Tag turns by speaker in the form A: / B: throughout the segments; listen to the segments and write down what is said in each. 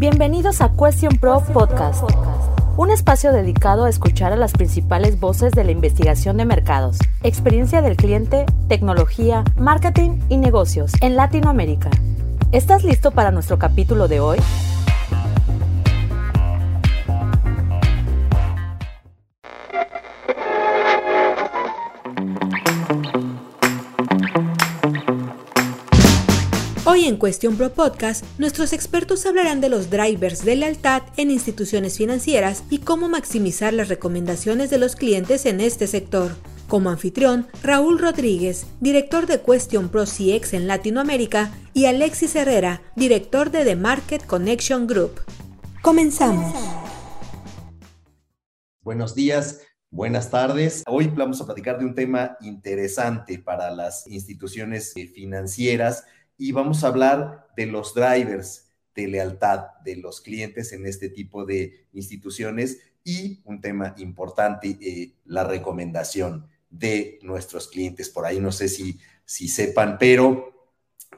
A: Bienvenidos a Question Pro Podcast, un espacio dedicado a escuchar a las principales voces de la investigación de mercados, experiencia del cliente, tecnología, marketing y negocios en Latinoamérica. ¿Estás listo para nuestro capítulo de hoy?
B: En Cuestión Pro Podcast, nuestros expertos hablarán de los drivers de lealtad en instituciones financieras y cómo maximizar las recomendaciones de los clientes en este sector. Como anfitrión, Raúl Rodríguez, director de Question Pro CX en Latinoamérica, y Alexis Herrera, director de The Market Connection Group. Comenzamos.
C: Buenos días, buenas tardes. Hoy vamos a platicar de un tema interesante para las instituciones eh, financieras y vamos a hablar de los drivers de lealtad de los clientes en este tipo de instituciones y un tema importante, eh, la recomendación de nuestros clientes. Por ahí no sé si, si sepan, pero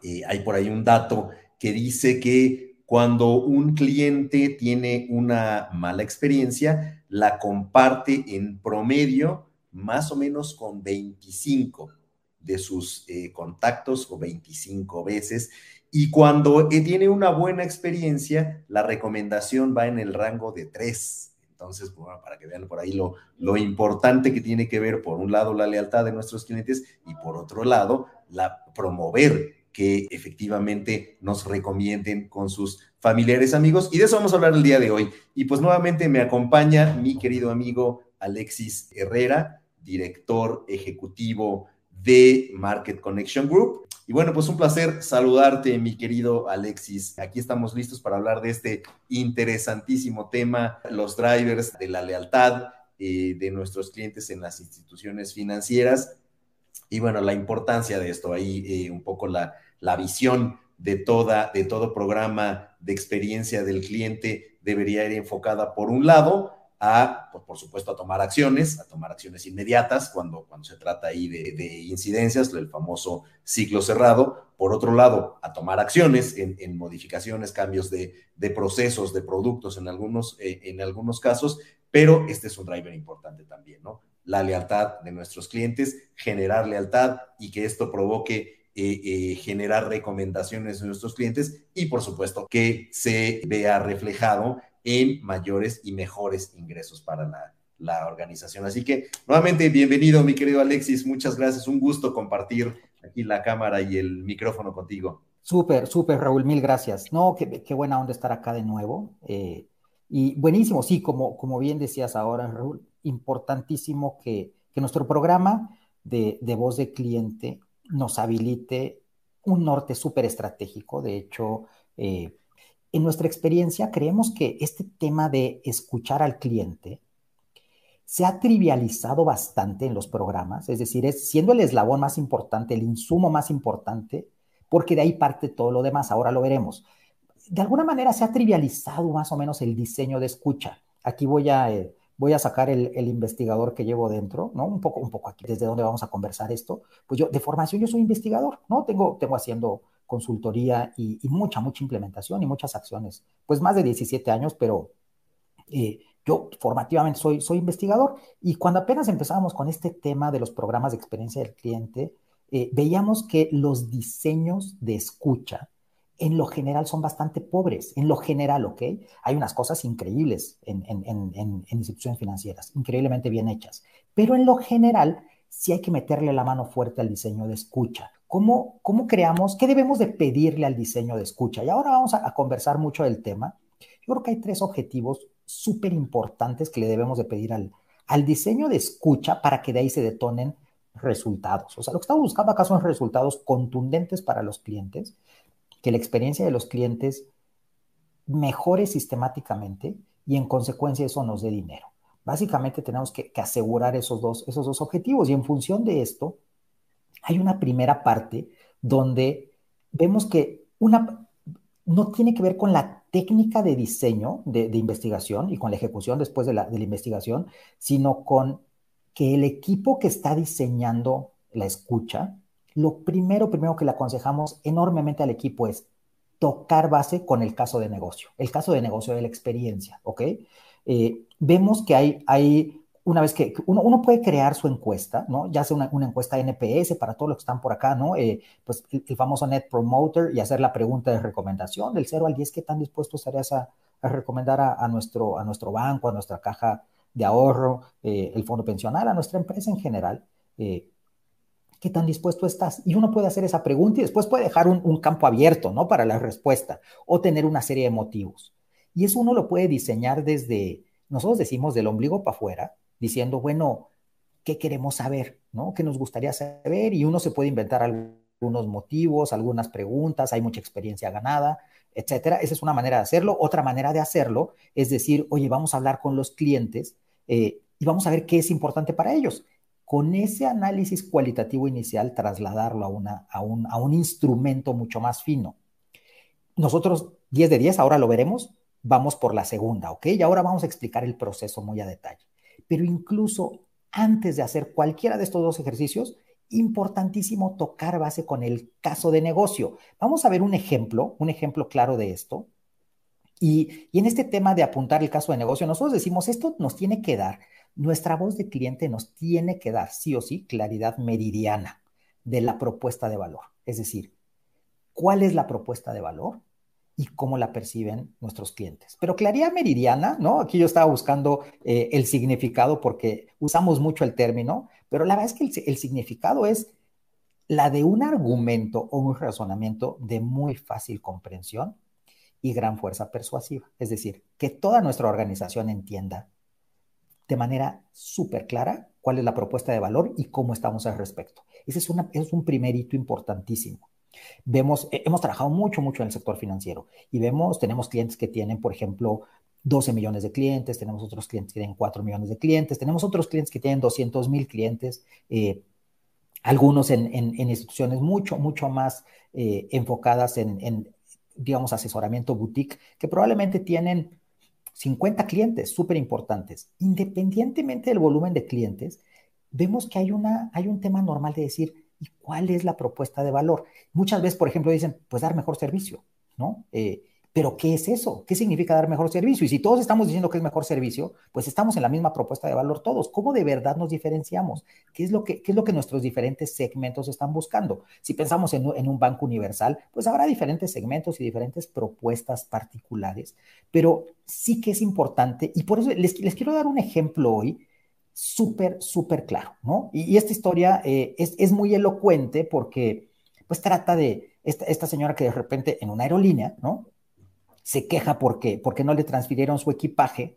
C: eh, hay por ahí un dato que dice que cuando un cliente tiene una mala experiencia, la comparte en promedio más o menos con 25 de sus eh, contactos o 25 veces. Y cuando eh, tiene una buena experiencia, la recomendación va en el rango de 3. Entonces, bueno, para que vean por ahí lo, lo importante que tiene que ver, por un lado, la lealtad de nuestros clientes y por otro lado, la promover que efectivamente nos recomienden con sus familiares, amigos. Y de eso vamos a hablar el día de hoy. Y pues nuevamente me acompaña mi querido amigo Alexis Herrera, director ejecutivo de Market Connection Group. Y bueno, pues un placer saludarte, mi querido Alexis. Aquí estamos listos para hablar de este interesantísimo tema, los drivers de la lealtad eh, de nuestros clientes en las instituciones financieras. Y bueno, la importancia de esto, ahí eh, un poco la, la visión de, toda, de todo programa de experiencia del cliente debería ir enfocada por un lado a, pues, por supuesto, a tomar acciones, a tomar acciones inmediatas cuando, cuando se trata ahí de, incidencias, el famoso ciclo cerrado. Por otro lado, a tomar acciones en, modificaciones, cambios de, procesos, de productos en algunos, eh, en algunos casos, pero este es un driver importante también, ¿no? La lealtad de nuestros clientes, generar lealtad y que esto provoque eh, eh, generar recomendaciones de nuestros clientes y por supuesto que se vea reflejado en mayores y mejores ingresos para la, organización. Así que nuevamente bienvenido, mi querido Alexis. Muchas gracias. Un gusto compartir aquí la cámara y el micrófono contigo.
D: Súper, súper, Raúl. Mil gracias. No, qué, buena onda estar acá de nuevo. Eh, y buenísimo, sí, como, como bien decías ahora, Raúl, importantísimo que, nuestro programa de, de voz de cliente nos habilite un norte súper estratégico. De hecho, eh, en nuestra experiencia creemos que este tema de escuchar al cliente se ha trivializado bastante en los programas, es decir, es siendo el eslabón más importante, el insumo más importante, porque de ahí parte todo lo demás, ahora lo veremos. De alguna manera se ha trivializado más o menos el diseño de escucha. Aquí voy a, eh, voy a sacar el, investigador que llevo dentro, ¿no? Un poco, un poco aquí, desde donde vamos a conversar esto. Pues yo, de formación, yo soy investigador, ¿no? Tengo, tengo haciendo consultoría y, mucha, mucha implementación y muchas acciones. Pues más de 17 años, pero eh, yo formativamente soy, soy investigador y cuando apenas empezábamos con este tema de los programas de experiencia del cliente, eh, veíamos que los diseños de escucha en lo general son bastante pobres, en lo general, ¿ok? Hay unas cosas increíbles en, en instituciones financieras, increíblemente bien hechas, pero en lo general sí hay que meterle la mano fuerte al diseño de escucha. ¿Cómo, ¿Cómo creamos? ¿Qué debemos de pedirle al diseño de escucha? Y ahora vamos a, conversar mucho del tema. Yo creo que hay tres objetivos súper importantes que le debemos de pedir al, al diseño de escucha para que de ahí se detonen resultados. O sea, lo que estamos buscando acá son resultados contundentes para los clientes, que la experiencia de los clientes mejore sistemáticamente y en consecuencia eso nos dé dinero. Básicamente tenemos que, que asegurar esos dos, esos dos objetivos y en función de esto, hay una primera parte donde vemos que una, no tiene que ver con la técnica de diseño de, investigación y con la ejecución después de la, investigación, sino con que el equipo que está diseñando la escucha, lo primero, primero que le aconsejamos enormemente al equipo es tocar base con el caso de negocio, el caso de negocio de la experiencia, ¿ok? Eh, vemos que hay, hay una vez que uno, puede crear su encuesta, ¿no? Ya sea una, encuesta NPS para todos los que están por acá, ¿no? Eh, pues el, famoso Net Promoter y hacer la pregunta de recomendación del 0 al 10, ¿qué tan dispuesto estarías a, recomendar a, nuestro, a nuestro banco, a nuestra caja de ahorro, eh, el fondo pensional, a nuestra empresa en general? Eh, ¿Qué tan dispuesto estás? Y uno puede hacer esa pregunta y después puede dejar un, un campo abierto, ¿no? Para la respuesta o tener una serie de motivos. Y eso uno lo puede diseñar desde, nosotros decimos del ombligo para afuera, diciendo, bueno, ¿qué queremos saber? ¿No? ¿Qué nos gustaría saber? Y uno se puede inventar algunos motivos, algunas preguntas, hay mucha experiencia ganada, etcétera. Esa es una manera de hacerlo. Otra manera de hacerlo es decir, oye, vamos a hablar con los clientes eh, y vamos a ver qué es importante para ellos. Con ese análisis cualitativo inicial, trasladarlo a, una, a, un, a un instrumento mucho más fino. Nosotros, 10 de 10, ahora lo veremos, vamos por la segunda, ¿ok? Y ahora vamos a explicar el proceso muy a detalle. Pero incluso antes de hacer cualquiera de estos dos ejercicios, importantísimo tocar base con el caso de negocio. Vamos a ver un ejemplo, un ejemplo claro de esto. Y, en este tema de apuntar el caso de negocio, nosotros decimos, esto nos tiene que dar, nuestra voz de cliente nos tiene que dar sí o sí claridad meridiana de la propuesta de valor. Es decir, ¿cuál es la propuesta de valor? Y cómo la perciben nuestros clientes. Pero claridad meridiana, ¿no? Aquí yo estaba buscando eh, el significado porque usamos mucho el término, pero la verdad es que el, significado es la de un argumento o un razonamiento de muy fácil comprensión y gran fuerza persuasiva. Es decir, que toda nuestra organización entienda de manera súper clara cuál es la propuesta de valor y cómo estamos al respecto. Ese es, es un primer hito importantísimo. Vemos, eh, hemos trabajado mucho, mucho en el sector financiero y vemos, tenemos clientes que tienen, por ejemplo, 12 millones de clientes, tenemos otros clientes que tienen 4 millones de clientes, tenemos otros clientes que tienen 200 mil clientes, eh, algunos en, instituciones mucho, mucho más eh, enfocadas en, digamos, asesoramiento boutique, que probablemente tienen 50 clientes súper importantes. Independientemente del volumen de clientes, vemos que hay, una, hay un tema normal de decir, ¿Y cuál es la propuesta de valor? Muchas veces, por ejemplo, dicen, pues dar mejor servicio, ¿no? Eh, pero ¿qué es eso? ¿Qué significa dar mejor servicio? Y si todos estamos diciendo que es mejor servicio, pues estamos en la misma propuesta de valor todos. ¿Cómo de verdad nos diferenciamos? ¿Qué es lo que, es lo que nuestros diferentes segmentos están buscando? Si pensamos en, un banco universal, pues habrá diferentes segmentos y diferentes propuestas particulares, pero sí que es importante, y por eso les, les quiero dar un ejemplo hoy súper, súper claro, ¿no? Y, esta historia eh, es, muy elocuente porque, pues, trata de esta, señora que de repente en una aerolínea, ¿no? Se queja porque, porque no le transfirieron su equipaje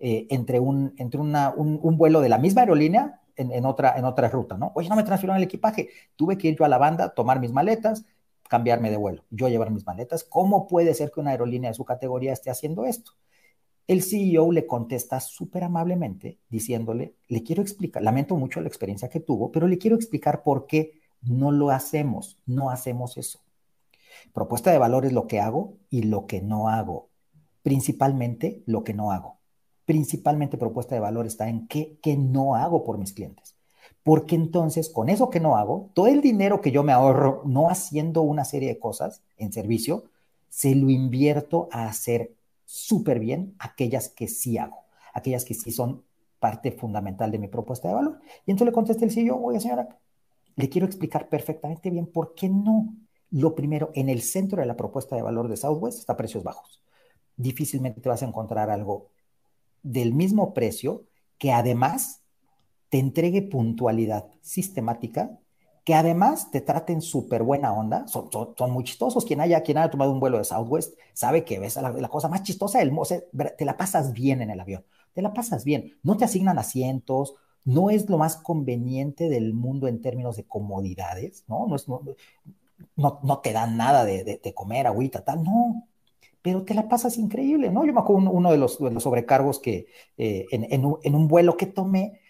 D: eh, entre, un, entre un, vuelo de la misma aerolínea en, otra, en otra ruta, ¿no? Oye, no me transfirieron el equipaje. Tuve que ir yo a la banda, tomar mis maletas, cambiarme de vuelo, yo llevar mis maletas. ¿Cómo puede ser que una aerolínea de su categoría esté haciendo esto? El CEO le contesta súper amablemente diciéndole, le quiero explicar, lamento mucho la experiencia que tuvo, pero le quiero explicar por qué no lo hacemos, no hacemos eso. Propuesta de valor es lo que hago y lo que no hago. Principalmente lo que no hago. Principalmente propuesta de valor está en qué, qué no hago por mis clientes. Porque entonces, con eso que no hago, todo el dinero que yo me ahorro no haciendo una serie de cosas en servicio, se lo invierto a hacer súper bien aquellas que sí hago, aquellas que sí son parte fundamental de mi propuesta de valor. Y entonces le contesté el CEO, oye señora, le quiero explicar perfectamente bien por qué no. Lo primero, en el centro de la propuesta de valor de Southwest está precios bajos. Difícilmente te vas a encontrar algo del mismo precio que además te entregue puntualidad sistemática que además te traten súper buena onda, son, son, muy chistosos. Quien haya, quien haya tomado un vuelo de Southwest sabe que ves la, cosa más chistosa del mundo, te la pasas bien en el avión, te la pasas bien, no te asignan asientos, no es lo más conveniente del mundo en términos de comodidades, ¿no? No, no, no, te dan nada de, de, comer, agüita, tal, no, pero te la pasas increíble, ¿no? Yo me acuerdo uno de los, de los sobrecargos que eh, en, en, un, en un vuelo que tomé,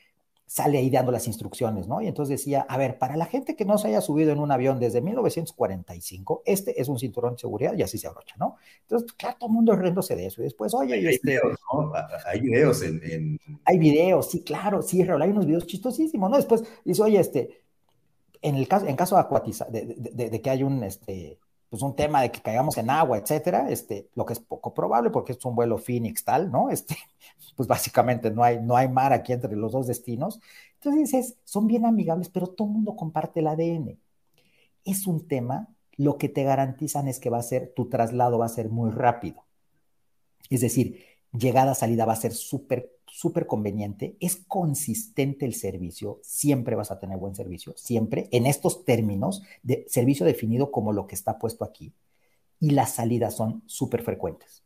D: sale ahí dando las instrucciones, ¿no? Y entonces decía, a ver, para la gente que no se haya subido en un avión desde 1945, este es un cinturón de seguridad y así se abrocha, ¿no? Entonces, claro, todo el mundo riéndose de eso. Y después, oye,
C: hay
D: este...
C: Videos, ¿no? Hay videos en,
D: Hay videos, sí, claro, sí, hay unos videos chistosísimos, ¿no? Después dice, oye, este, en el caso, en caso de, de, de, de que hay un, este, pues un tema de que caigamos en agua, etcétera, este, lo que es poco probable porque es un vuelo Phoenix tal, ¿no? Este, pues básicamente no hay, no hay mar aquí entre los dos destinos. Entonces son bien amigables, pero todo el mundo comparte el ADN. Es un tema, lo que te garantizan es que va a ser, tu traslado va a ser muy rápido. Es decir, llegada, salida va a ser súper, súper conveniente, es consistente el servicio, siempre vas a tener buen servicio, siempre, en estos términos de servicio definido como lo que está puesto aquí, y las salidas son súper frecuentes.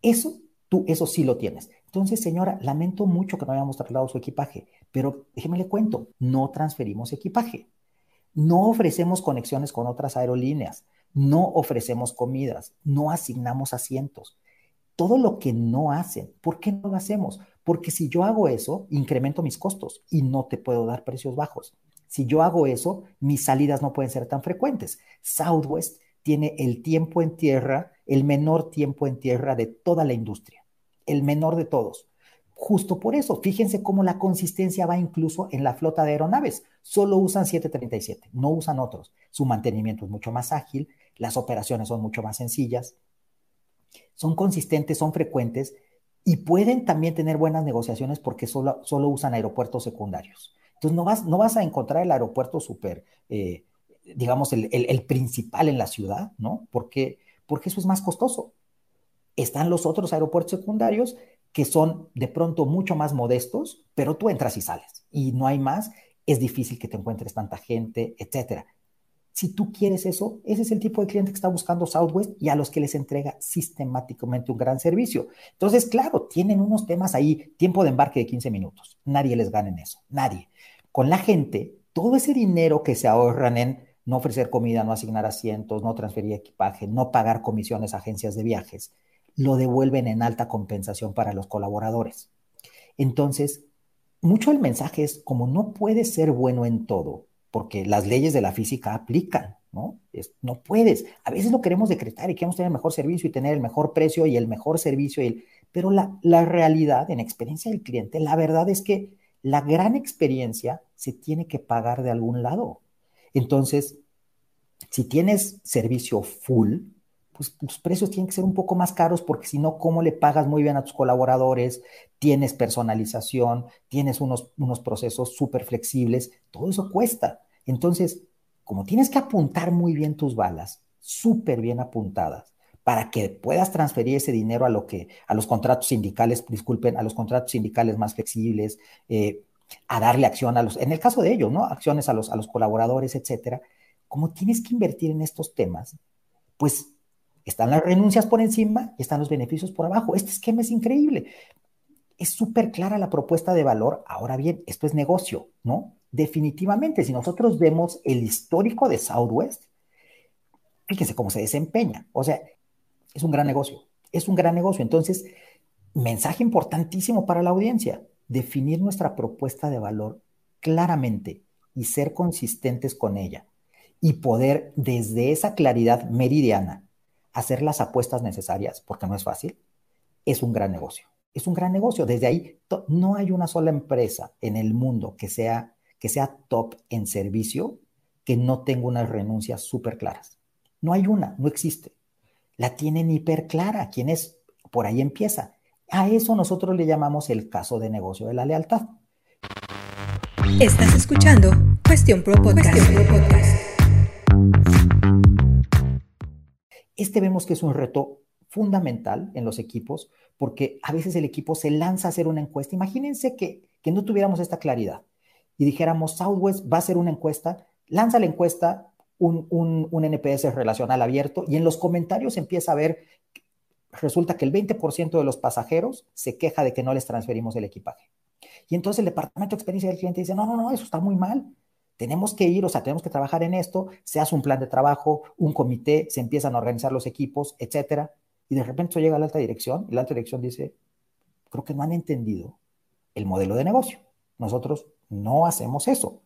D: Eso, tú, eso sí lo tienes. Entonces, señora, lamento mucho que no hayamos trasladado su equipaje, pero déjeme le cuento, no transferimos equipaje, no ofrecemos conexiones con otras aerolíneas, no ofrecemos comidas, no asignamos asientos todo lo que no hacen. ¿Por qué no lo hacemos? Porque si yo hago eso, incremento mis costos y no te puedo dar precios bajos. Si yo hago eso, mis salidas no pueden ser tan frecuentes. Southwest tiene el tiempo en tierra, el menor tiempo en tierra de toda la industria, el menor de todos. Justo por eso, fíjense cómo la consistencia va incluso en la flota de aeronaves. Solo usan 737, no usan otros. Su mantenimiento es mucho más ágil, las operaciones son mucho más sencillas, son consistentes, son frecuentes y pueden también tener buenas negociaciones porque solo, solo usan aeropuertos secundarios. Entonces no vas, no vas a encontrar el aeropuerto súper, eh, digamos, el, el, principal en la ciudad, ¿no? Porque, porque eso es más costoso. Están los otros aeropuertos secundarios que son de pronto mucho más modestos, pero tú entras y sales y no hay más. Es difícil que te encuentres tanta gente, etcétera. Si tú quieres eso, ese es el tipo de cliente que está buscando Southwest y a los que les entrega sistemáticamente un gran servicio. Entonces, claro, tienen unos temas ahí, tiempo de embarque de 15 minutos. Nadie les gana en eso, nadie. Con la gente, todo ese dinero que se ahorran en no ofrecer comida, no asignar asientos, no transferir equipaje, no pagar comisiones a agencias de viajes, lo devuelven en alta compensación para los colaboradores. Entonces, mucho el mensaje es, como no puedes ser bueno en todo, porque las leyes de la física aplican, ¿no? no puedes. A veces lo queremos decretar y queremos tener el mejor servicio y tener el mejor precio y el mejor servicio, y pero la, la realidad, en experiencia del cliente, la verdad es que la gran experiencia se tiene que pagar de algún lado. Entonces, si tienes servicio full, pues tus precios tienen que ser un poco más caros porque si no, ¿cómo le pagas muy bien a tus colaboradores? Tienes personalización, tienes unos, unos procesos súper flexibles, todo eso cuesta. Entonces, como tienes que apuntar muy bien tus balas, súper bien apuntadas, para que puedas transferir ese dinero a lo que, a los contratos sindicales, disculpen, a los contratos sindicales más flexibles, eh, a darle acción a los, en el caso de ellos, ¿no? Acciones a los, a los colaboradores, etcétera. Como tienes que invertir en estos temas, pues están las renuncias por encima y están los beneficios por abajo. Este esquema es increíble. Es súper clara la propuesta de valor. Ahora bien, esto es negocio, ¿no? definitivamente, si nosotros vemos el histórico de Southwest, fíjense cómo se desempeña. O sea, es un gran negocio, es un gran negocio. Entonces, mensaje importantísimo para la audiencia, definir nuestra propuesta de valor claramente y ser consistentes con ella y poder desde esa claridad meridiana hacer las apuestas necesarias, porque no es fácil, es un gran negocio. Es un gran negocio. Desde ahí no hay una sola empresa en el mundo que sea que sea top en servicio, que no tenga unas renuncias súper claras. No hay una, no existe. La tienen hiper clara. ¿Quién es? Por ahí empieza. A eso nosotros le llamamos el caso de negocio de la lealtad.
B: Estás escuchando Cuestión Pro Podcast.
D: Este vemos que es un reto fundamental en los equipos porque a veces el equipo se lanza a hacer una encuesta. Imagínense que, que no tuviéramos esta claridad y dijéramos, Southwest va a hacer una encuesta, lanza la encuesta, un, un, NPS relacional abierto, y en los comentarios empieza a ver, resulta que el 20% de los pasajeros se queja de que no les transferimos el equipaje. Y entonces el departamento de experiencia del cliente dice, no, no, no, eso está muy mal. Tenemos que ir, o sea, tenemos que trabajar en esto, se hace un plan de trabajo, un comité, se empiezan a organizar los equipos, etcétera. Y de repente eso llega a la alta dirección y la alta dirección dice, creo que no han entendido el modelo de negocio. Nosotros no hacemos eso.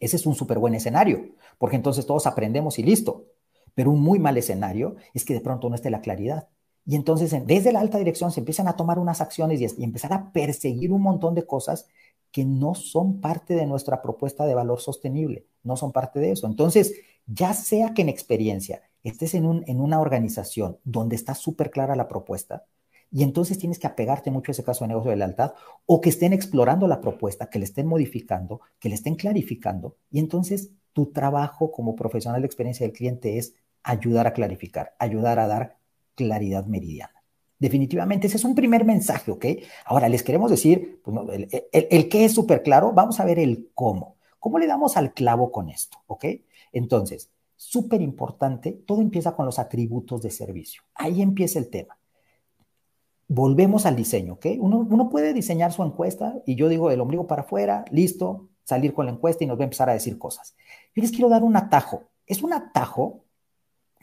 D: Ese es un súper buen escenario, porque entonces todos aprendemos y listo. Pero un muy mal escenario es que de pronto no esté la claridad. Y entonces desde la alta dirección se empiezan a tomar unas acciones y, empezar a perseguir un montón de cosas que no son parte de nuestra propuesta de valor sostenible, no son parte de eso. Entonces, ya sea que en experiencia estés en, un, en una organización donde está súper clara la propuesta, y entonces tienes que apegarte mucho a ese caso de negocio de lealtad o que estén explorando la propuesta, que le estén modificando, que le estén clarificando. Y entonces tu trabajo como profesional de experiencia del cliente es ayudar a clarificar, ayudar a dar claridad meridiana. Definitivamente, ese es un primer mensaje, ¿ok? Ahora les queremos decir, pues, el, el, qué es súper claro, vamos a ver el cómo. ¿Cómo le damos al clavo con esto, ok? Entonces, súper importante, todo empieza con los atributos de servicio. Ahí empieza el tema volvemos al diseño, ¿ok? Uno, puede diseñar su encuesta y yo digo el ombligo para afuera, listo, salir con la encuesta y nos va a empezar a decir cosas. Yo les quiero dar un atajo. Es un atajo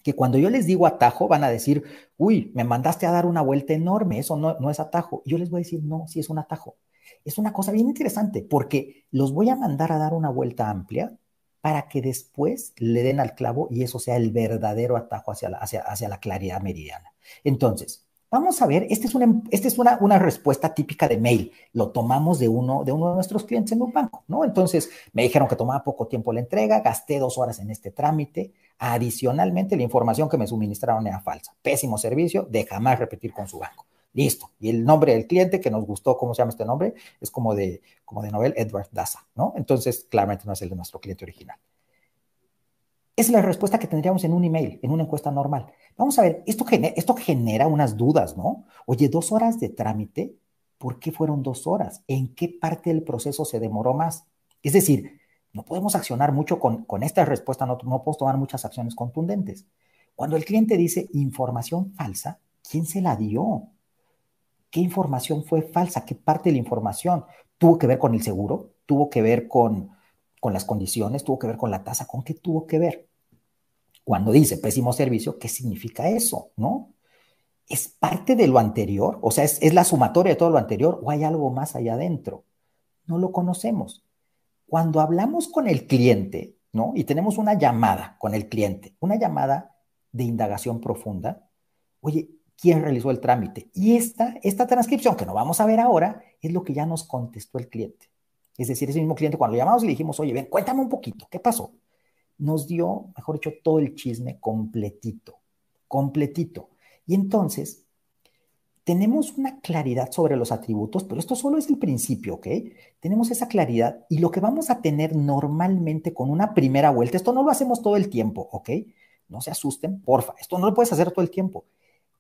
D: que cuando yo les digo atajo van a decir, uy, me mandaste a dar una vuelta enorme, eso no, no es atajo. yo les voy a decir, no, sí es un atajo. Es una cosa bien interesante porque los voy a mandar a dar una vuelta amplia para que después le den al clavo y eso sea el verdadero atajo hacia la, hacia, hacia la claridad meridiana. Entonces, Vamos a ver, esta es, una, esta es una, una, respuesta típica de mail. Lo tomamos de uno, de uno de nuestros clientes en un banco, ¿no? Entonces me dijeron que tomaba poco tiempo la entrega, gasté dos horas en este trámite. Adicionalmente, la información que me suministraron era falsa. Pésimo servicio, de jamás repetir con su banco. Listo. Y el nombre del cliente, que nos gustó, ¿cómo se llama este nombre? Es como de, como de Nobel Edward Daza, ¿no? Entonces, claramente no es el de nuestro cliente original. Es la respuesta que tendríamos en un email, en una encuesta normal. Vamos a ver, esto genera, esto genera unas dudas, ¿no? Oye, dos horas de trámite, ¿por qué fueron dos horas? ¿En qué parte del proceso se demoró más? Es decir, no podemos accionar mucho con, con esta respuesta, no, no podemos tomar muchas acciones contundentes. Cuando el cliente dice información falsa, ¿quién se la dio? ¿Qué información fue falsa? ¿Qué parte de la información? ¿Tuvo que ver con el seguro? ¿Tuvo que ver con, con las condiciones, tuvo que ver con la tasa, ¿con qué tuvo que ver? Cuando dice pésimo servicio, ¿qué significa eso? ¿No? ¿Es parte de lo anterior? O sea, ¿es, ¿es, la sumatoria de todo lo anterior o hay algo más allá adentro? No lo conocemos. Cuando hablamos con el cliente, ¿no? Y tenemos una llamada con el cliente, una llamada de indagación profunda, oye, ¿quién realizó el trámite? Y esta, esta transcripción que no vamos a ver ahora es lo que ya nos contestó el cliente. Es decir, ese mismo cliente, cuando lo llamamos y le dijimos, oye, ven, cuéntame un poquito, ¿qué pasó? Nos dio, mejor dicho, todo el chisme completito, completito. Y entonces, tenemos una claridad sobre los atributos, pero esto solo es el principio, ¿ok? Tenemos esa claridad y lo que vamos a tener normalmente con una primera vuelta, esto no lo hacemos todo el tiempo, ¿ok? No se asusten, porfa, esto no lo puedes hacer todo el tiempo.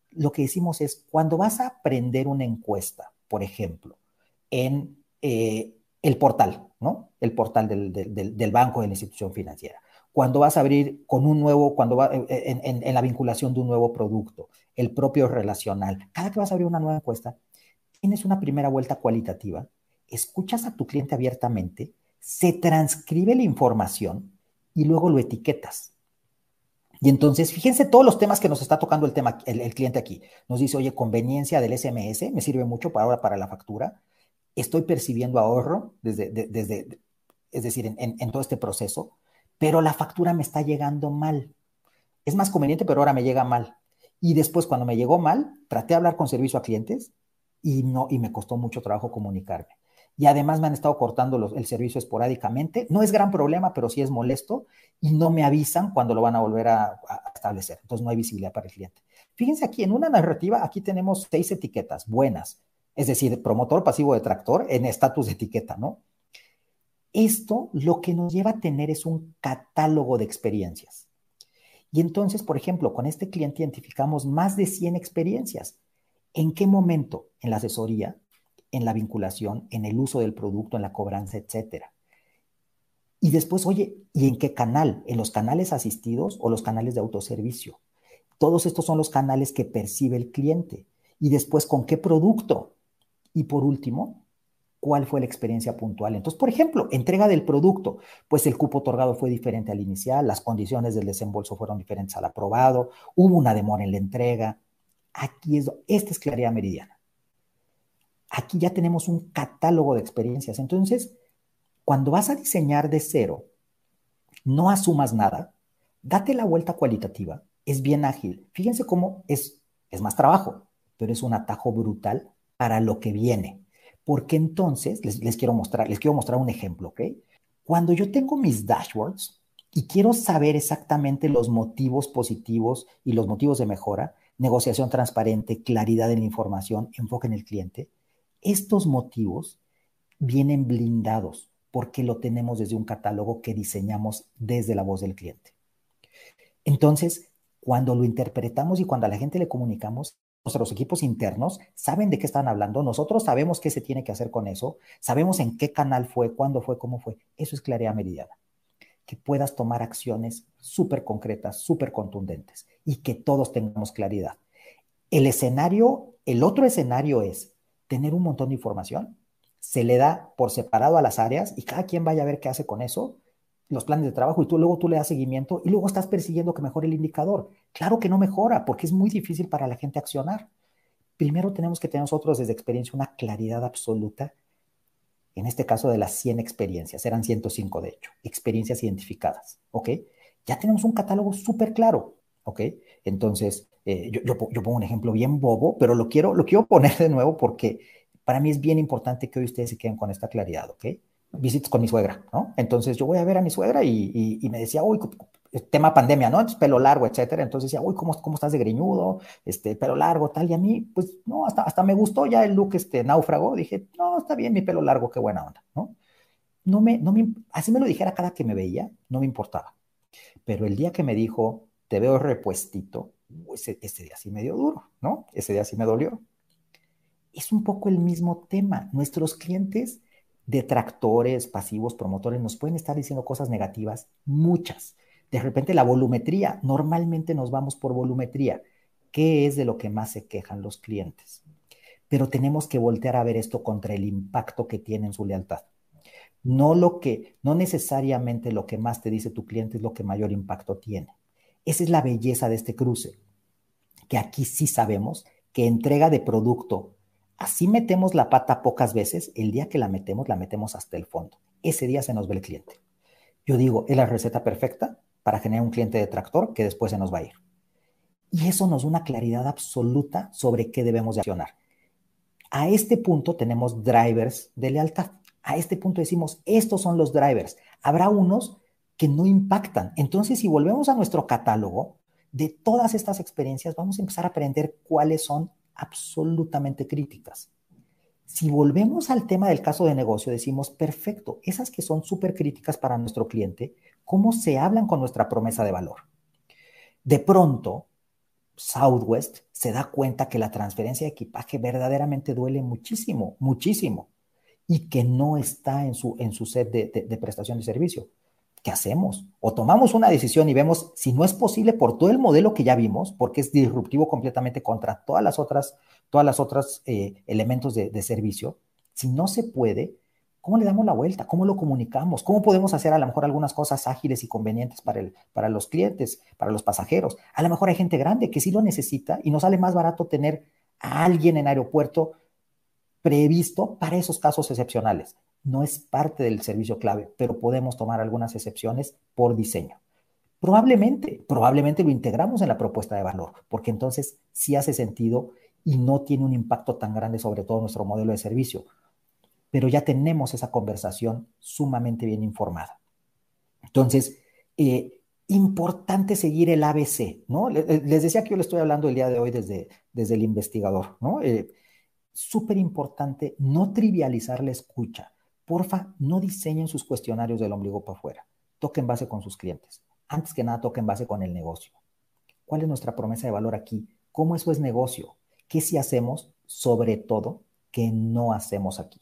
D: Lo que decimos es, cuando vas a aprender una encuesta, por ejemplo, en eh, el portal, ¿no? El portal del, del, del, banco de la institución financiera. Cuando vas a abrir con un nuevo, cuando va eh, en, en, la vinculación de un nuevo producto, el propio relacional. Cada que vas a abrir una nueva encuesta, tienes una primera vuelta cualitativa, escuchas a tu cliente abiertamente, se transcribe la información y luego lo etiquetas. Y entonces, fíjense todos los temas que nos está tocando el tema, el, el cliente aquí. Nos dice, oye, conveniencia del SMS, me sirve mucho para ahora para la factura estoy percibiendo ahorro desde, desde es decir, en, todo este proceso, pero la factura me está llegando mal. Es más conveniente, pero ahora me llega mal. Y después, cuando me llegó mal, traté de hablar con servicio a clientes y no, y me costó mucho trabajo comunicarme. Y además me han estado cortando el servicio esporádicamente. No es gran problema, pero sí es molesto y no me avisan cuando lo van a volver a, a establecer. Entonces no hay visibilidad para el cliente. Fíjense aquí, en una narrativa, aquí tenemos seis etiquetas buenas, es decir, promotor pasivo detractor en estatus de etiqueta, ¿no? Esto lo que nos lleva a tener es un catálogo de experiencias. Y entonces, por ejemplo, con este cliente identificamos más de 100 experiencias. ¿En qué momento? En la asesoría, en la vinculación, en el uso del producto, en la cobranza, etcétera. Y después, oye, ¿y en qué canal? ¿En los canales asistidos o los canales de autoservicio? Todos estos son los canales que percibe el cliente. Y después, ¿con qué producto? Y por último, ¿cuál fue la experiencia puntual? Entonces, por ejemplo, entrega del producto, pues el cupo otorgado fue diferente al inicial, las condiciones del desembolso fueron diferentes al aprobado, hubo una demora en la entrega. Aquí es, esta es claridad meridiana. Aquí ya tenemos un catálogo de experiencias. Entonces, cuando vas a diseñar de cero, no asumas nada, date la vuelta cualitativa, es bien ágil. Fíjense cómo es, es más trabajo, pero es un atajo brutal para lo que viene. Porque entonces, les, quiero mostrar, les quiero mostrar un ejemplo, ¿ok? Cuando yo tengo mis dashboards y quiero saber exactamente los motivos positivos y los motivos de mejora, negociación transparente, claridad en la información, enfoque en el cliente, estos motivos vienen blindados porque lo tenemos desde un catálogo que diseñamos desde la voz del cliente. Entonces, cuando lo interpretamos y cuando a la gente le comunicamos, nuestros equipos internos saben de qué están hablando, nosotros sabemos qué se tiene que hacer con eso, sabemos en qué canal fue, cuándo fue, cómo fue. Eso es claridad meridiana que puedas tomar acciones súper concretas, súper contundentes y que todos tengamos claridad. El escenario, el otro escenario es tener un montón de información, se le da por separado a las áreas y cada quien vaya a ver qué hace con eso, los planes de trabajo y tú luego tú le das seguimiento y luego estás persiguiendo que mejore el indicador. Claro que no mejora porque es muy difícil para la gente accionar. Primero tenemos que tener nosotros desde experiencia una claridad absoluta en este caso de las 100 experiencias, eran 105 de hecho, experiencias identificadas, ¿ok? Ya tenemos un catálogo súper claro, ¿ok? Entonces, eh, yo, pongo un ejemplo bien bobo, pero lo quiero, lo quiero poner de nuevo porque para mí es bien importante que hoy ustedes se queden con esta claridad, ¿ok? Visitas con mi suegra, ¿no? Entonces yo voy a ver a mi suegra y, y me decía, uy, tema pandemia, ¿no? Entonces, pelo largo, etcétera. Entonces decía, uy, ¿cómo, ¿cómo estás de greñudo? Este, pelo largo, tal. Y a mí, pues, no, hasta, hasta me gustó ya el look este náufrago. Dije, no, está bien mi pelo largo, qué buena onda, ¿no? No me, no me, así me lo dijera cada que me veía, no me importaba. Pero el día que me dijo, te veo repuestito, ese, ese día sí me dio duro, ¿no? Ese día sí me dolió. Es un poco el mismo tema. Nuestros clientes detractores, pasivos, promotores, nos pueden estar diciendo cosas negativas, muchas de repente la volumetría, normalmente nos vamos por volumetría. ¿Qué es de lo que más se quejan los clientes? Pero tenemos que voltear a ver esto contra el impacto que tiene en su lealtad. No lo que, no necesariamente lo que más te dice tu cliente es lo que mayor impacto tiene. Esa es la belleza de este cruce, que aquí sí sabemos que entrega de producto, así metemos la pata pocas veces, el día que la metemos, la metemos hasta el fondo. Ese día se nos ve el cliente. Yo digo, ¿es la receta perfecta? para generar un cliente detractor que después se nos va a ir. Y eso nos da una claridad absoluta sobre qué debemos de accionar. A este punto tenemos drivers de lealtad. A este punto decimos, estos son los drivers. Habrá unos que no impactan. Entonces, si volvemos a nuestro catálogo, de todas estas experiencias vamos a empezar a aprender cuáles son absolutamente críticas. Si volvemos al tema del caso de negocio, decimos, perfecto, esas que son súper críticas para nuestro cliente, cómo se hablan con nuestra promesa de valor. De pronto, Southwest se da cuenta que la transferencia de equipaje verdaderamente duele muchísimo, muchísimo, y que no está en su, en su set de, prestación de servicio. ¿Qué hacemos? O tomamos una decisión y vemos si no es posible por todo el modelo que ya vimos, porque es disruptivo completamente contra todas las otras, todas las otras eh, elementos de servicio. Si no se puede, ¿Cómo le damos la vuelta? ¿Cómo lo comunicamos? ¿Cómo podemos hacer a lo mejor algunas cosas ágiles y convenientes para, el, para los clientes, para los pasajeros? A lo mejor hay gente grande que sí lo necesita y nos sale más barato tener a alguien en aeropuerto previsto para esos casos excepcionales. No es parte del servicio clave, pero podemos tomar algunas excepciones por diseño. Probablemente, probablemente lo integramos en la propuesta de valor, porque entonces sí hace sentido y no tiene un impacto tan grande sobre todo nuestro modelo de servicio pero ya tenemos esa conversación sumamente bien informada. Entonces, eh, importante seguir el ABC, ¿no? Les decía que yo le estoy hablando el día de hoy desde, desde el investigador, ¿no? Eh, Súper importante no trivializar la escucha. Porfa, no diseñen sus cuestionarios del ombligo para afuera. Toquen base con sus clientes. Antes que nada, toquen base con el negocio. ¿Cuál es nuestra promesa de valor aquí? ¿Cómo eso es negocio? ¿Qué si hacemos? Sobre todo, ¿qué no hacemos aquí?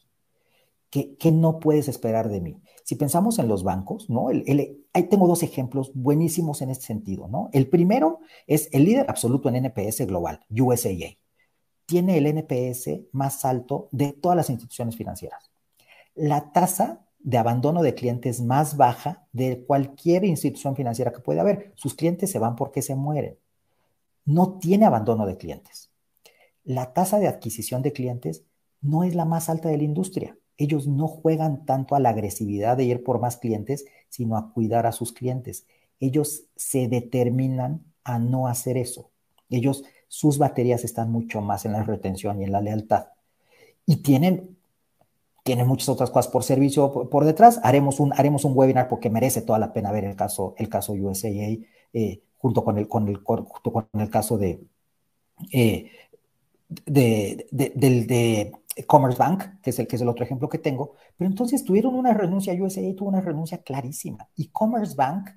D: ¿Qué, no puedes esperar de mí? Si pensamos en los bancos, ¿no? ahí tengo dos ejemplos buenísimos en este sentido, ¿no? El primero es el líder absoluto en NPS global, USAA. Tiene el NPS más alto de todas las instituciones financieras. La tasa de abandono de clientes más baja de cualquier institución financiera que pueda haber. Sus clientes se van porque se mueren. No tiene abandono de clientes. La tasa de adquisición de clientes no es la más alta de la industria ellos no juegan tanto a la agresividad de ir por más clientes, sino a cuidar a sus clientes. Ellos se determinan a no hacer eso. Ellos, sus baterías están mucho más en la retención y en la lealtad. Y tienen tiene muchas otras cosas por servicio por, detrás. Haremos un, haremos un webinar porque merece toda la pena ver el caso, el caso USAA eh, junto, con el, con, el, junto con el caso de, eh, de, del de Commerce Bank, que es, el, que es el otro ejemplo que tengo. Pero entonces tuvieron una renuncia, USAA tuvo una renuncia clarísima. Y Commerce Bank,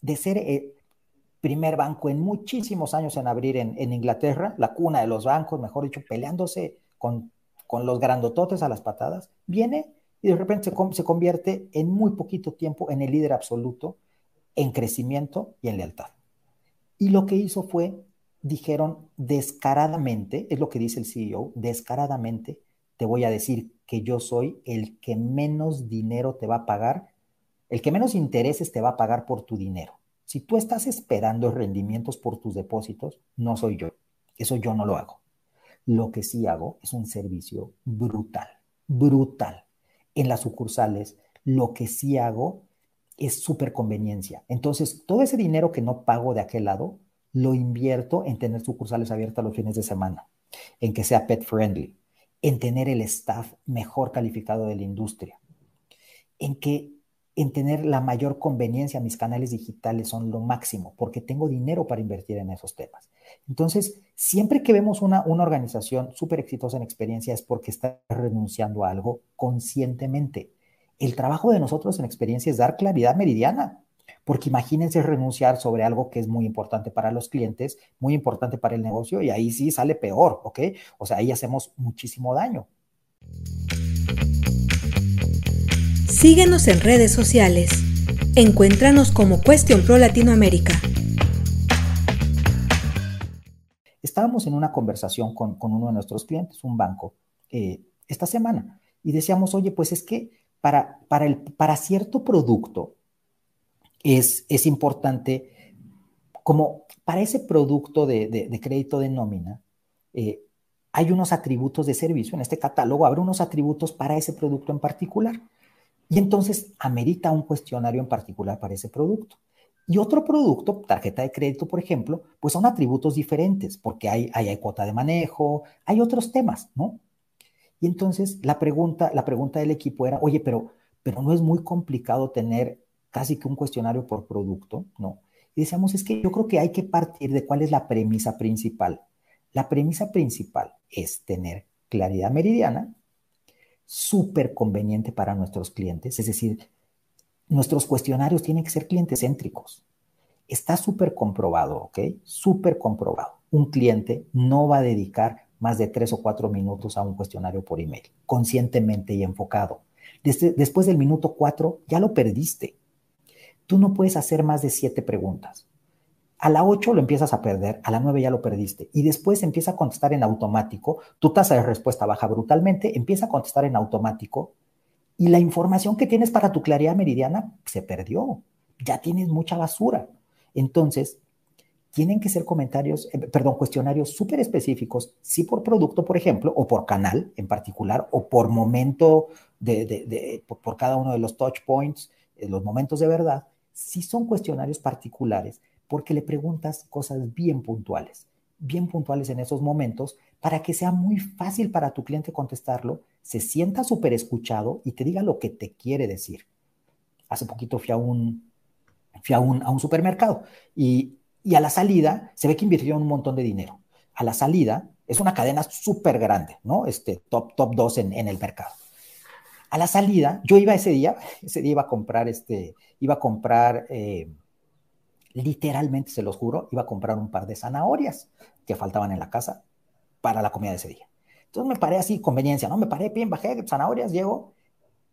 D: de ser el primer banco en muchísimos años en abrir en, en Inglaterra, la cuna de los bancos, mejor dicho, peleándose con con los grandototes a las patadas, viene y de repente se, convierte en muy poquito tiempo en el líder absoluto en crecimiento y en lealtad. Y lo que hizo fue, dijeron descaradamente, es lo que dice el CEO, descaradamente te voy a decir que yo soy el que menos dinero te va a pagar, el que menos intereses te va a pagar por tu dinero. Si tú estás esperando rendimientos por tus depósitos, no soy yo. Eso yo no lo hago. Lo que sí hago es un servicio brutal, brutal. En las sucursales, lo que sí hago es súper conveniencia. Entonces, todo ese dinero que no pago de aquel lado, lo invierto en tener sucursales abiertas los fines de semana, en que sea pet friendly, en tener el staff mejor calificado de la industria, en que en tener la mayor conveniencia, mis canales digitales son lo máximo, porque tengo dinero para invertir en esos temas. Entonces, siempre que vemos una, una organización súper exitosa en experiencia es porque está renunciando a algo conscientemente. El trabajo de nosotros en experiencia es dar claridad meridiana, porque imagínense renunciar sobre algo que es muy importante para los clientes, muy importante para el negocio, y ahí sí sale peor, ¿ok? O sea, ahí hacemos muchísimo daño.
B: Síguenos en redes sociales. Encuéntranos como Cuestión Pro Latinoamérica.
D: Estábamos en una conversación con, uno de nuestros clientes, un banco, eh, esta semana, y decíamos, oye, pues es que para, para, el, para cierto producto es, es importante, como para ese producto de, crédito de nómina, eh, hay unos atributos de servicio, en este catálogo habrá unos atributos para ese producto en particular. Y entonces amerita un cuestionario en particular para ese producto. Y otro producto, tarjeta de crédito, por ejemplo, pues son atributos diferentes, porque hay, hay, cuota de manejo, hay otros temas, ¿no? Y entonces la pregunta, la pregunta del equipo era, oye, pero, pero no es muy complicado tener casi que un cuestionario por producto, ¿no? Y decíamos, es que yo creo que hay que partir de cuál es la premisa principal. La premisa principal es tener claridad meridiana súper conveniente para nuestros clientes, es decir, nuestros cuestionarios tienen que ser clientes céntricos. Está súper comprobado, ¿ok? Súper comprobado. Un cliente no va a dedicar más de tres o cuatro minutos a un cuestionario por email, conscientemente y enfocado. Después del minuto cuatro, ya lo perdiste. Tú no puedes hacer más de siete preguntas. A la 8 lo empiezas a perder, a la 9 ya lo perdiste y después empieza a contestar en automático, tu tasa de respuesta baja brutalmente, empieza a contestar en automático y la información que tienes para tu claridad meridiana se perdió, ya tienes mucha basura. Entonces, tienen que ser comentarios, eh, perdón, cuestionarios súper específicos, sí por producto, por ejemplo, o por canal en particular, o por momento de, por, cada uno de los touch points, eh, los momentos de verdad, sí son cuestionarios particulares porque le preguntas cosas bien puntuales, bien puntuales en esos momentos para que sea muy fácil para tu cliente contestarlo, se sienta súper escuchado y te diga lo que te quiere decir. Hace poquito fui a un, fui a un, a un supermercado y, y, a la salida se ve que invirtió un montón de dinero. A la salida es una cadena súper grande, ¿no? Este top, top 2 en, en el mercado a la salida, yo iba ese día, ese día iba a comprar, este, iba a comprar eh, literalmente, se los juro, iba a comprar un par de zanahorias que faltaban en la casa para la comida de ese día. Entonces me paré así, conveniencia, ¿no? Me paré bien, bajé zanahorias, llego,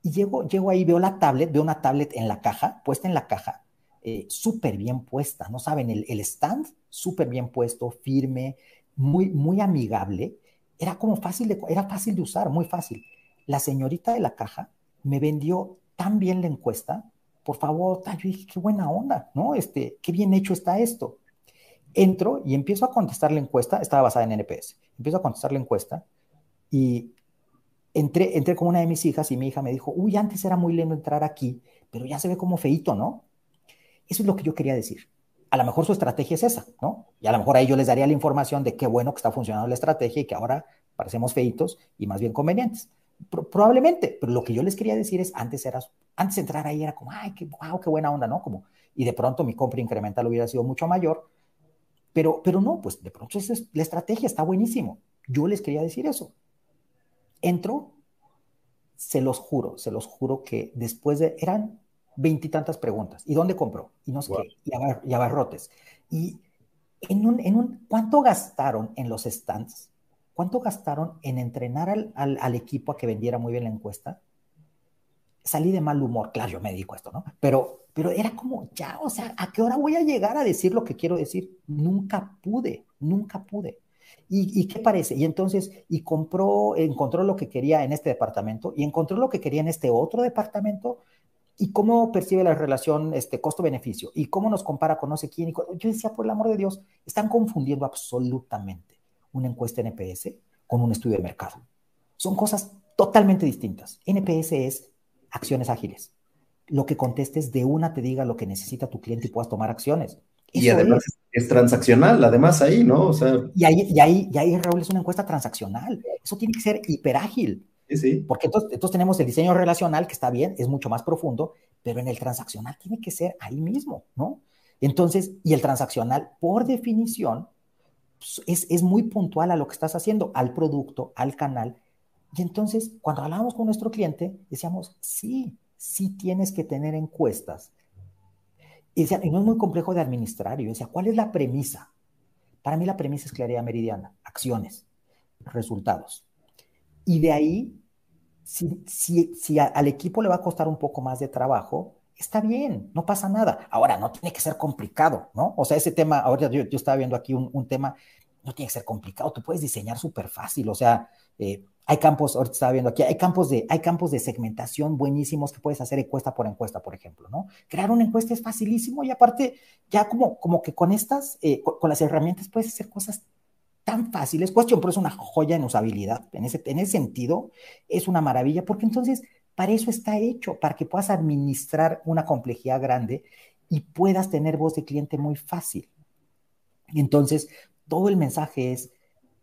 D: y llego, llego ahí, veo la tablet, veo una tablet en la caja, puesta en la caja, eh, súper bien puesta, ¿no saben? El, stand súper bien puesto, firme, muy, muy amigable. Era como fácil era fácil de usar, muy fácil. La señorita de la caja me vendió tan bien la encuesta por favor, yo dije, qué buena onda, ¿no? Este, qué bien hecho está esto. Entro y empiezo a contestar la encuesta, estaba basada en NPS, empiezo a contestar la encuesta y entré, entré con una de mis hijas y mi hija me dijo, uy, antes era muy lindo entrar aquí, pero ya se ve como feito, ¿no? Eso es lo que yo quería decir. A lo mejor su estrategia es esa, ¿no? Y a lo mejor ahí yo les daría la información de qué bueno que está funcionando la estrategia y que ahora parecemos feitos y más bien convenientes. Probablemente, pero lo que yo les quería decir es, antes era, antes de entrar ahí era como, ay, qué, wow, qué buena onda, ¿no? Como, y de pronto mi compra incremental hubiera sido mucho mayor, pero, pero no, pues de pronto es, la estrategia está buenísimo. Yo les quería decir eso. Entro, se los juro, se los juro que después de, eran veintitantas preguntas. ¿Y dónde compró? Y no sé qué, y, abarrotes. Y en un, en un, ¿cuánto gastaron en los stands? ¿Cuánto gastaron en entrenar al, al, equipo a que vendiera muy bien la encuesta? Salí de mal humor, claro, yo me dedico a esto, ¿no? Pero, pero era como, ya, o sea, ¿a qué hora voy a llegar a decir lo que quiero decir? Nunca pude, nunca pude. ¿Y, qué parece? Y entonces, y compró, encontró lo que quería en este departamento y encontró lo que quería en este otro departamento. ¿Y cómo percibe la relación este, costo-beneficio? ¿Y cómo nos compara con no sé quién? yo decía, por el amor de Dios, están confundiendo absolutamente una encuesta NPS con un estudio de mercado. Son cosas totalmente distintas. NPS es acciones ágiles. Lo que contestes de una te diga lo que necesita tu cliente y puedas tomar acciones.
C: y además es. transaccional, además ahí, ¿no? O sea...
D: y, ahí, y, ahí, y ahí, Raúl, es una encuesta transaccional. Eso tiene que ser hiperágil.
C: Sí, sí.
D: Porque entonces, entonces tenemos el diseño relacional, que está bien, es mucho más profundo, pero en el transaccional tiene que ser ahí mismo, ¿no? Entonces, y el transaccional, por definición, es, es, muy puntual a lo que estás haciendo, al producto, al canal. Y entonces, cuando hablábamos con nuestro cliente, decíamos, sí, sí tienes que tener encuestas. Y, decía, no es muy complejo de administrar. Y yo decía, ¿cuál es la premisa? Para mí la premisa es claridad meridiana, acciones, resultados. Y de ahí, si, si, si al equipo le va a costar un poco más de trabajo, está bien, no pasa nada. Ahora, no tiene que ser complicado, ¿no? O sea, ese tema, ahora yo, estaba viendo aquí un, tema, no tiene que ser complicado, tú puedes diseñar súper fácil, o sea, eh, hay campos, ahorita estaba viendo aquí, hay campos, de, hay campos de segmentación buenísimos que puedes hacer encuesta por encuesta, por ejemplo, ¿no? Crear una encuesta es facilísimo y aparte, ya como, como que con estas, eh, con, las herramientas puedes hacer cosas tan fáciles. Cuestión, pero es una joya en usabilidad. En ese, en ese sentido, es una maravilla, porque entonces para eso está hecho, para que puedas administrar una complejidad grande y puedas tener voz de cliente muy fácil. Entonces, todo el mensaje es,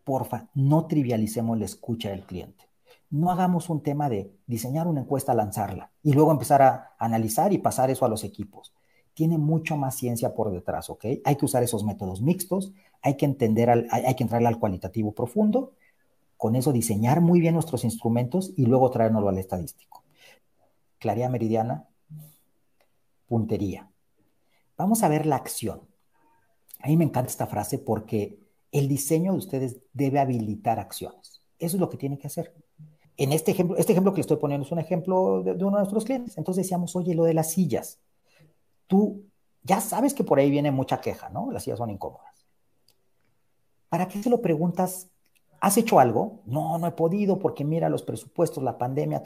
D: porfa, no trivialicemos la escucha del cliente. No hagamos un tema de diseñar una encuesta, lanzarla y luego empezar a analizar y pasar eso a los equipos. Tiene mucho más ciencia por detrás, ¿ok? Hay que usar esos métodos mixtos, hay que entender, hay, hay que entrarle al cualitativo profundo, con eso diseñar muy bien nuestros instrumentos y luego traernoslo al estadístico claridad meridiana, puntería. Vamos a ver la acción. A mí me encanta esta frase porque el diseño de ustedes debe habilitar acciones. Eso es lo que tiene que hacer. En este ejemplo, este ejemplo que le estoy poniendo es un ejemplo de, uno de nuestros clientes. Entonces decíamos, oye, lo de las sillas. Tú ya sabes que por ahí viene mucha queja, ¿no? Las sillas son incómodas. ¿Para qué se lo preguntas? ¿Has hecho algo? No, no he podido porque mira los presupuestos, la pandemia,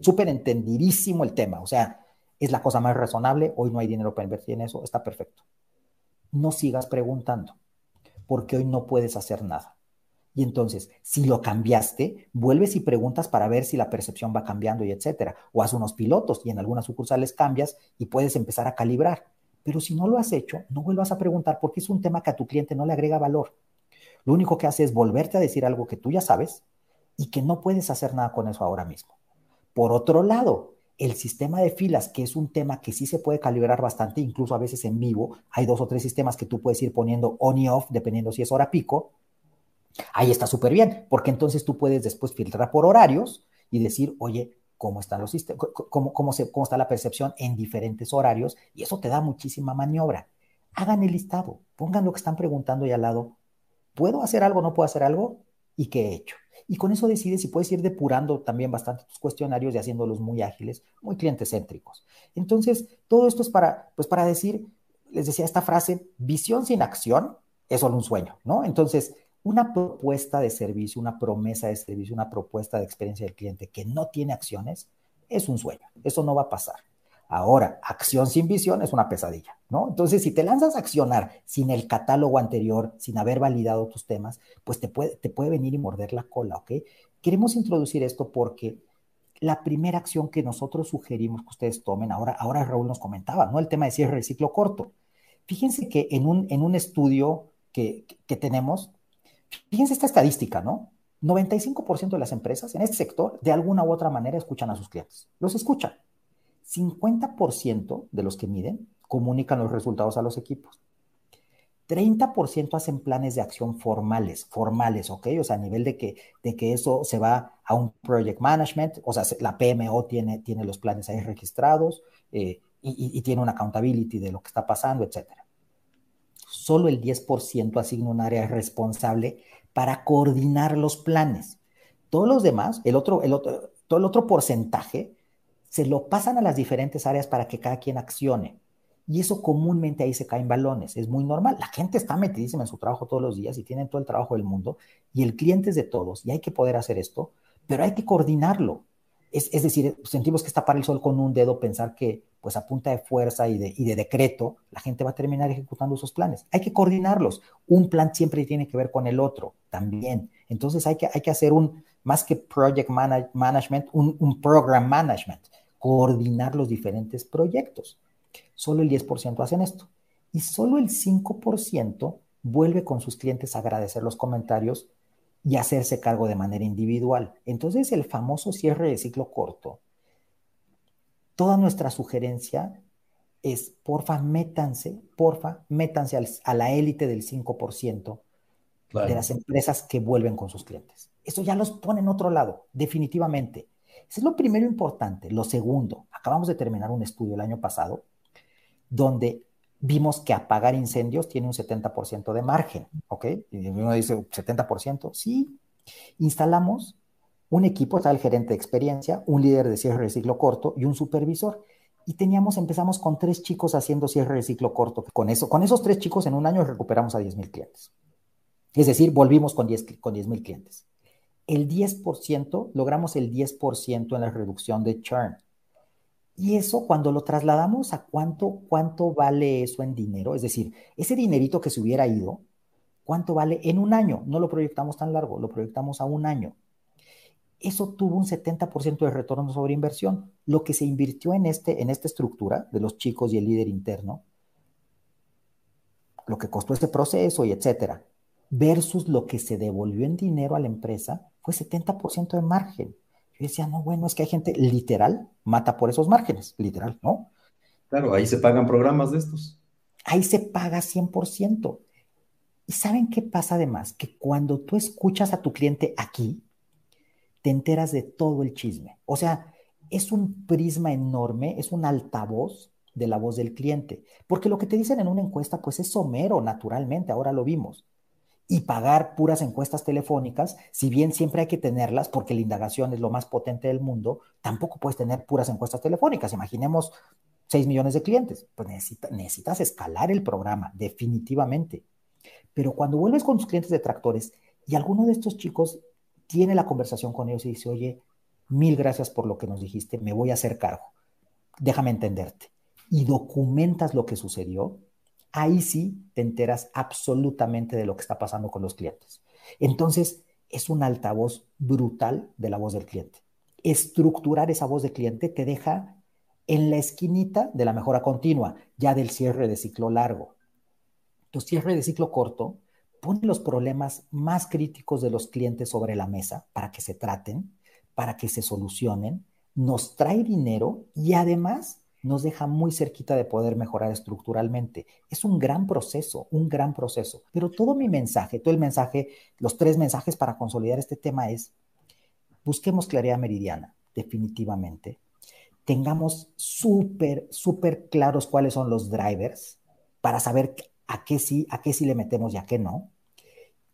D: súper entendidísimo el tema, o sea, es la cosa más razonable, hoy no hay dinero para invertir en eso, está perfecto. No sigas preguntando, porque hoy no puedes hacer nada. Y entonces, si lo cambiaste, vuelves y preguntas para ver si la percepción va cambiando y etcétera. O haz unos pilotos y en algunas sucursales cambias y puedes empezar a calibrar. Pero si no lo has hecho, no vuelvas a preguntar porque es un tema que a tu cliente no le agrega valor. Lo único que hace es volverte a decir algo que tú ya sabes y que no puedes hacer nada con eso ahora mismo. Por otro lado, el sistema de filas, que es un tema que sí se puede calibrar bastante, incluso a veces en vivo, hay dos o tres sistemas que tú puedes ir poniendo on y off, dependiendo si es hora pico. Ahí está súper bien, porque entonces tú puedes después filtrar por horarios y decir, oye, cómo están los cómo, cómo, se, cómo está la percepción en diferentes horarios, y eso te da muchísima maniobra. Hagan el listado, pongan lo que están preguntando y al lado, ¿puedo hacer algo, no puedo hacer algo? ¿Y qué he hecho? Y con eso decides si puedes ir depurando también bastante tus cuestionarios y haciéndolos muy ágiles, muy cliente céntricos. Entonces, todo esto es para, pues para decir, les decía esta frase, visión sin acción es solo un sueño, ¿no? Entonces, una propuesta de servicio, una promesa de servicio, una propuesta de experiencia del cliente que no tiene acciones, es un sueño. Eso no va a pasar. Ahora, acción sin visión es una pesadilla, ¿no? Entonces, si te lanzas a accionar sin el catálogo anterior, sin haber validado tus temas, pues te puede, te puede venir y morder la cola, ¿ok? Queremos introducir esto porque la primera acción que nosotros sugerimos que ustedes tomen, ahora, ahora Raúl nos comentaba, ¿no? El tema de cierre de ciclo corto. Fíjense que en un, en un estudio que, que tenemos, fíjense esta estadística, ¿no? 95% de las empresas en este sector, de alguna u otra manera, escuchan a sus clientes. Los escuchan. 50% de los que miden comunican los resultados a los equipos. 30% hacen planes de acción formales, formales, ¿ok? O sea, a nivel de que, de que eso se va a un project management, o sea, la PMO tiene, tiene los planes ahí registrados eh, y, tiene una accountability de lo que está pasando, etc. Solo el 10% asigna un área responsable para coordinar los planes. Todos los demás, el otro, el otro, todo el otro porcentaje, se lo pasan a las diferentes áreas para que cada quien accione. Y eso comúnmente ahí se caen balones, es muy normal. La gente está metidísima en su trabajo todos los días y tienen todo el trabajo del mundo y el cliente es de todos y hay que poder hacer esto, pero hay que coordinarlo. Es, es decir, sentimos que está para el sol con un dedo, pensar que pues a punta de fuerza y de, y de decreto la gente va a terminar ejecutando esos planes. Hay que coordinarlos. Un plan siempre tiene que ver con el otro también. Entonces hay que, hay que hacer un, más que project management, un, un program management, coordinar los diferentes proyectos. Solo el 10% hacen esto. Y solo el 5% vuelve con sus clientes a agradecer los comentarios y hacerse cargo de manera individual. Entonces, el famoso cierre de ciclo corto. Toda nuestra sugerencia es, porfa, métanse, porfa, métanse a la élite del 5% de las empresas que vuelven con sus clientes. Eso ya los pone en otro lado, definitivamente. Eso es lo primero importante. Lo segundo, acabamos de terminar un estudio el año pasado donde vimos que apagar incendios tiene un 70% de margen, ¿ok? Y uno dice, ¿70%? Sí. Instalamos un equipo, está el gerente de experiencia, un líder de cierre de ciclo corto y un supervisor. Y teníamos, empezamos con tres chicos haciendo cierre de ciclo corto. Con, eso, con esos tres chicos en un año recuperamos a 10 mil clientes. Es decir, volvimos con 10 con mil clientes. El 10%, logramos el 10% en la reducción de churn. Y eso cuando lo trasladamos a cuánto, cuánto vale eso en dinero, es decir, ese dinerito que se hubiera ido, ¿cuánto vale en un año? No lo proyectamos tan largo, lo proyectamos a un año. Eso tuvo un 70% de retorno sobre inversión. Lo que se invirtió en, este, en esta estructura de los chicos y el líder interno, lo que costó ese proceso y etcétera, versus lo que se devolvió en dinero a la empresa, fue 70% de margen. Yo decía, no, bueno, es que hay gente literal, mata por esos márgenes, literal, ¿no?
C: Claro, ahí se pagan programas de estos.
D: Ahí se paga 100%. ¿Y saben qué pasa además? Que cuando tú escuchas a tu cliente aquí, te enteras de todo el chisme. O sea, es un prisma enorme, es un altavoz de la voz del cliente. Porque lo que te dicen en una encuesta, pues es somero, naturalmente, ahora lo vimos y pagar puras encuestas telefónicas, si bien siempre hay que tenerlas porque la indagación es lo más potente del mundo, tampoco puedes tener puras encuestas telefónicas. Imaginemos 6 millones de clientes, pues necesitas escalar el programa, definitivamente. Pero cuando vuelves con tus clientes detractores y alguno de estos chicos tiene la conversación con ellos y dice, oye, mil gracias por lo que nos dijiste, me voy a hacer cargo, déjame entenderte. Y documentas lo que sucedió, ahí sí te enteras absolutamente de lo que está pasando con los clientes. Entonces, es un altavoz brutal de la voz del cliente. Estructurar esa voz del cliente te deja en la esquinita de la mejora continua, ya del cierre de ciclo largo. Tu cierre de ciclo corto pone los problemas más críticos de los clientes sobre la mesa para que se traten, para que se solucionen, nos trae dinero y además nos deja muy cerquita de poder mejorar estructuralmente. Es un gran proceso, un gran proceso. Pero todo mi mensaje, todo el mensaje, los tres mensajes para consolidar este tema es, busquemos claridad meridiana, definitivamente. Tengamos súper, súper claros cuáles son los drivers para saber a qué sí, a qué sí le metemos y a qué no.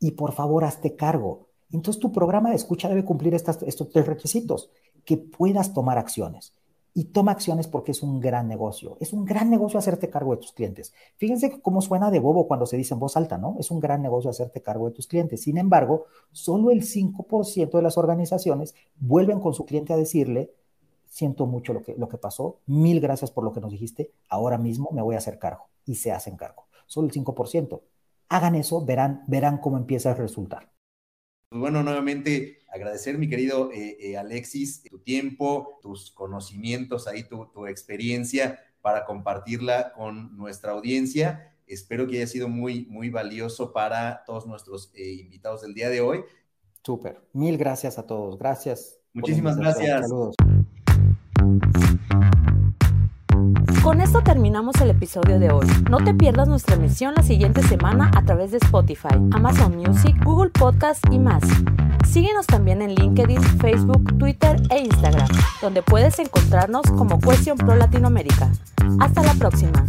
D: Y por favor, hazte cargo. Entonces tu programa de escucha debe cumplir estos tres requisitos, que puedas tomar acciones y toma acciones porque es un gran negocio. Es un gran negocio hacerte cargo de tus clientes. Fíjense cómo suena de bobo cuando se dice en voz alta, ¿no? Es un gran negocio hacerte cargo de tus clientes. Sin embargo, solo el 5% de las organizaciones vuelven con su cliente a decirle, siento mucho lo que, lo que pasó, mil gracias por lo que nos dijiste, ahora mismo me voy a hacer cargo. Y se hacen cargo. Solo el 5%. Hagan eso, verán, verán cómo empieza a resultar.
C: Pues bueno, nuevamente agradecer, mi querido eh, eh, Alexis, tu tiempo, tus conocimientos ahí, tu, experiencia para compartirla con nuestra audiencia. Espero que haya sido muy, muy valioso para todos nuestros eh, invitados del día de hoy.
D: Súper. Mil gracias a todos. Gracias.
C: Muchísimas gracias.
D: Saludos.
A: Con esto terminamos el episodio de hoy. No te pierdas nuestra emisión la siguiente semana a través de Spotify, Amazon Music, Google Podcast y más. Síguenos también en LinkedIn, Facebook, Twitter e Instagram, donde puedes encontrarnos como Cuestión Pro Latinoamérica. Hasta la próxima.